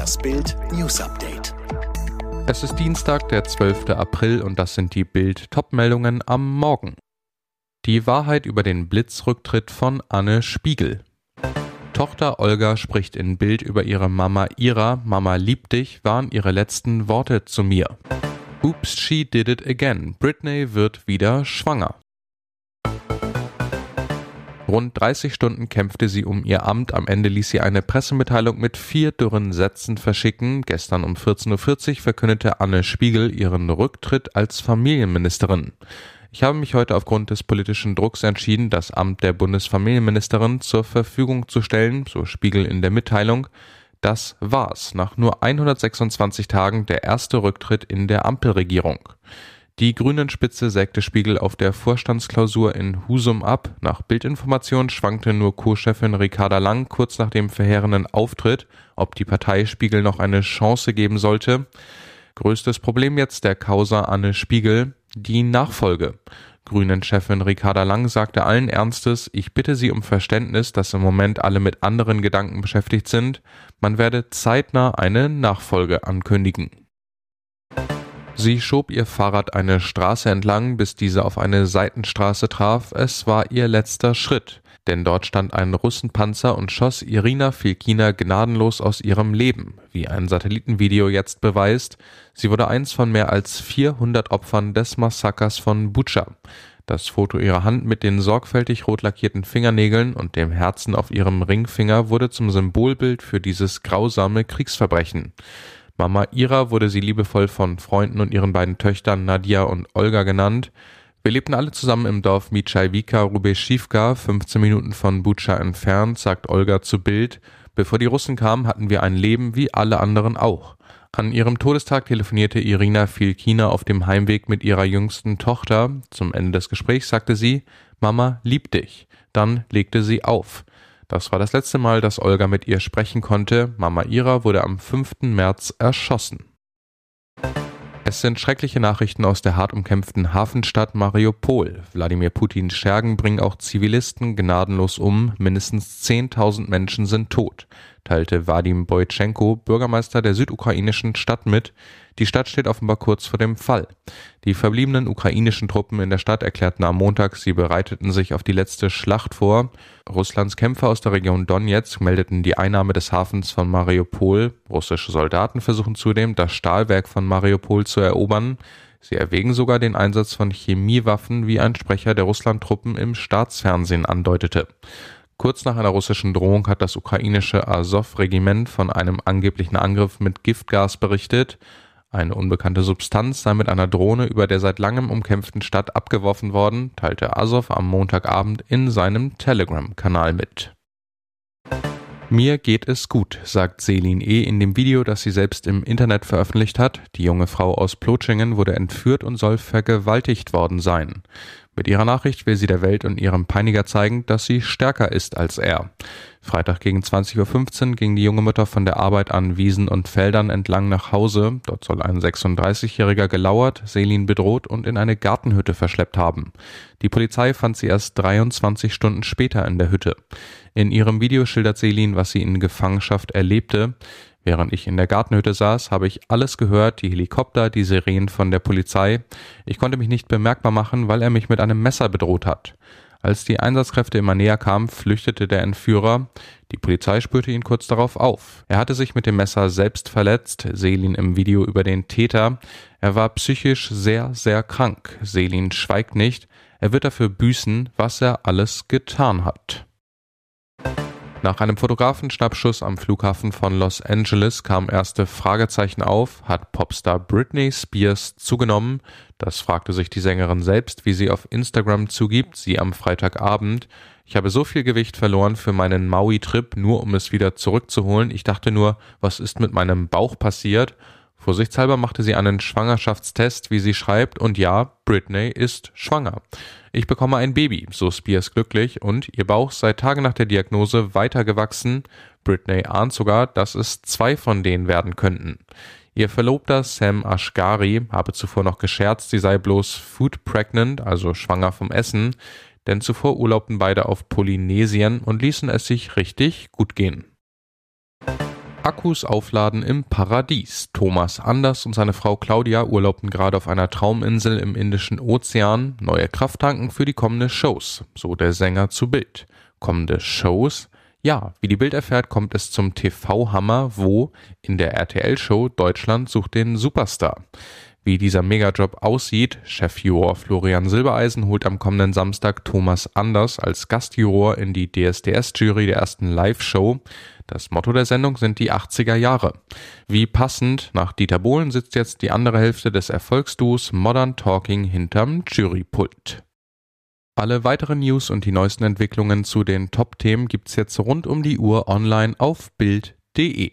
Das Bild News Update. Es ist Dienstag, der 12. April und das sind die Bild Topmeldungen am Morgen. Die Wahrheit über den Blitzrücktritt von Anne Spiegel. Tochter Olga spricht in Bild über ihre Mama Ira. Mama liebt dich waren ihre letzten Worte zu mir. Oops, she did it again. Britney wird wieder schwanger. Rund 30 Stunden kämpfte sie um ihr Amt. Am Ende ließ sie eine Pressemitteilung mit vier dürren Sätzen verschicken. Gestern um 14.40 Uhr verkündete Anne Spiegel ihren Rücktritt als Familienministerin. Ich habe mich heute aufgrund des politischen Drucks entschieden, das Amt der Bundesfamilienministerin zur Verfügung zu stellen, so Spiegel in der Mitteilung. Das war's. Nach nur 126 Tagen der erste Rücktritt in der Ampelregierung. Die Grünen-Spitze sägte Spiegel auf der Vorstandsklausur in Husum ab. Nach Bildinformation schwankte nur Co-Chefin Ricarda Lang kurz nach dem verheerenden Auftritt, ob die Partei Spiegel noch eine Chance geben sollte. Größtes Problem jetzt der Causa Anne Spiegel, die Nachfolge. Grünen-Chefin Ricarda Lang sagte allen Ernstes, ich bitte Sie um Verständnis, dass im Moment alle mit anderen Gedanken beschäftigt sind. Man werde zeitnah eine Nachfolge ankündigen. Sie schob ihr Fahrrad eine Straße entlang, bis diese auf eine Seitenstraße traf. Es war ihr letzter Schritt, denn dort stand ein Russenpanzer und schoss Irina Filkina gnadenlos aus ihrem Leben, wie ein Satellitenvideo jetzt beweist. Sie wurde eins von mehr als 400 Opfern des Massakers von Butscha. Das Foto ihrer Hand mit den sorgfältig rot lackierten Fingernägeln und dem Herzen auf ihrem Ringfinger wurde zum Symbolbild für dieses grausame Kriegsverbrechen. Mama Ira wurde sie liebevoll von Freunden und ihren beiden Töchtern Nadia und Olga genannt. Wir lebten alle zusammen im Dorf Mitschajwika Rubeschivka, 15 Minuten von Butscha entfernt, sagt Olga zu Bild. Bevor die Russen kamen, hatten wir ein Leben wie alle anderen auch. An ihrem Todestag telefonierte Irina Filkina auf dem Heimweg mit ihrer jüngsten Tochter. Zum Ende des Gesprächs sagte sie, Mama liebt dich. Dann legte sie auf. Das war das letzte Mal, dass Olga mit ihr sprechen konnte. Mama Ira wurde am 5. März erschossen. Es sind schreckliche Nachrichten aus der hart umkämpften Hafenstadt Mariupol. Wladimir Putins Schergen bringen auch Zivilisten gnadenlos um. Mindestens 10.000 Menschen sind tot teilte Wadim Boytschenko, Bürgermeister der südukrainischen Stadt mit. Die Stadt steht offenbar kurz vor dem Fall. Die verbliebenen ukrainischen Truppen in der Stadt erklärten am Montag, sie bereiteten sich auf die letzte Schlacht vor. Russlands Kämpfer aus der Region Donetsk meldeten die Einnahme des Hafens von Mariupol. Russische Soldaten versuchen zudem, das Stahlwerk von Mariupol zu erobern. Sie erwägen sogar den Einsatz von Chemiewaffen, wie ein Sprecher der Russlandtruppen im Staatsfernsehen andeutete. Kurz nach einer russischen Drohung hat das ukrainische Azov-Regiment von einem angeblichen Angriff mit Giftgas berichtet. Eine unbekannte Substanz sei mit einer Drohne über der seit langem umkämpften Stadt abgeworfen worden, teilte Azov am Montagabend in seinem Telegram-Kanal mit. Mir geht es gut, sagt Selin E. in dem Video, das sie selbst im Internet veröffentlicht hat. Die junge Frau aus Plotschingen wurde entführt und soll vergewaltigt worden sein. Mit ihrer Nachricht will sie der Welt und ihrem Peiniger zeigen, dass sie stärker ist als er. Freitag gegen 20.15 Uhr ging die junge Mutter von der Arbeit an Wiesen und Feldern entlang nach Hause. Dort soll ein 36-Jähriger gelauert, Selin bedroht und in eine Gartenhütte verschleppt haben. Die Polizei fand sie erst 23 Stunden später in der Hütte. In ihrem Video schildert Selin, was sie in Gefangenschaft erlebte. Während ich in der Gartenhütte saß, habe ich alles gehört, die Helikopter, die Sirenen von der Polizei. Ich konnte mich nicht bemerkbar machen, weil er mich mit einem Messer bedroht hat. Als die Einsatzkräfte immer näher kamen, flüchtete der Entführer. Die Polizei spürte ihn kurz darauf auf. Er hatte sich mit dem Messer selbst verletzt, Selin im Video über den Täter. Er war psychisch sehr, sehr krank. Selin schweigt nicht. Er wird dafür büßen, was er alles getan hat. Nach einem Fotografenschnappschuss am Flughafen von Los Angeles kamen erste Fragezeichen auf. Hat Popstar Britney Spears zugenommen? Das fragte sich die Sängerin selbst, wie sie auf Instagram zugibt, sie am Freitagabend. Ich habe so viel Gewicht verloren für meinen Maui-Trip, nur um es wieder zurückzuholen. Ich dachte nur, was ist mit meinem Bauch passiert? Vorsichtshalber machte sie einen Schwangerschaftstest, wie sie schreibt, und ja, Britney ist schwanger. Ich bekomme ein Baby, so Spears glücklich, und ihr Bauch sei Tage nach der Diagnose weiter gewachsen. Britney ahnt sogar, dass es zwei von denen werden könnten. Ihr Verlobter Sam Ashgari habe zuvor noch gescherzt, sie sei bloß food pregnant, also schwanger vom Essen, denn zuvor urlaubten beide auf Polynesien und ließen es sich richtig gut gehen. Akkus aufladen im Paradies. Thomas Anders und seine Frau Claudia urlaubten gerade auf einer Trauminsel im Indischen Ozean. Neue Krafttanken für die kommende Shows, so der Sänger zu Bild. Kommende Shows? Ja, wie die Bild erfährt, kommt es zum TV-Hammer, wo in der RTL-Show Deutschland sucht den Superstar. Wie dieser Megajob aussieht, Chefjuror Florian Silbereisen holt am kommenden Samstag Thomas Anders als Gastjuror in die DSDS-Jury der ersten Live-Show. Das Motto der Sendung sind die 80er Jahre. Wie passend, nach Dieter Bohlen sitzt jetzt die andere Hälfte des Erfolgsduos Modern Talking hinterm Jurypult. Alle weiteren News und die neuesten Entwicklungen zu den Top-Themen gibt's jetzt rund um die Uhr online auf Bild.de.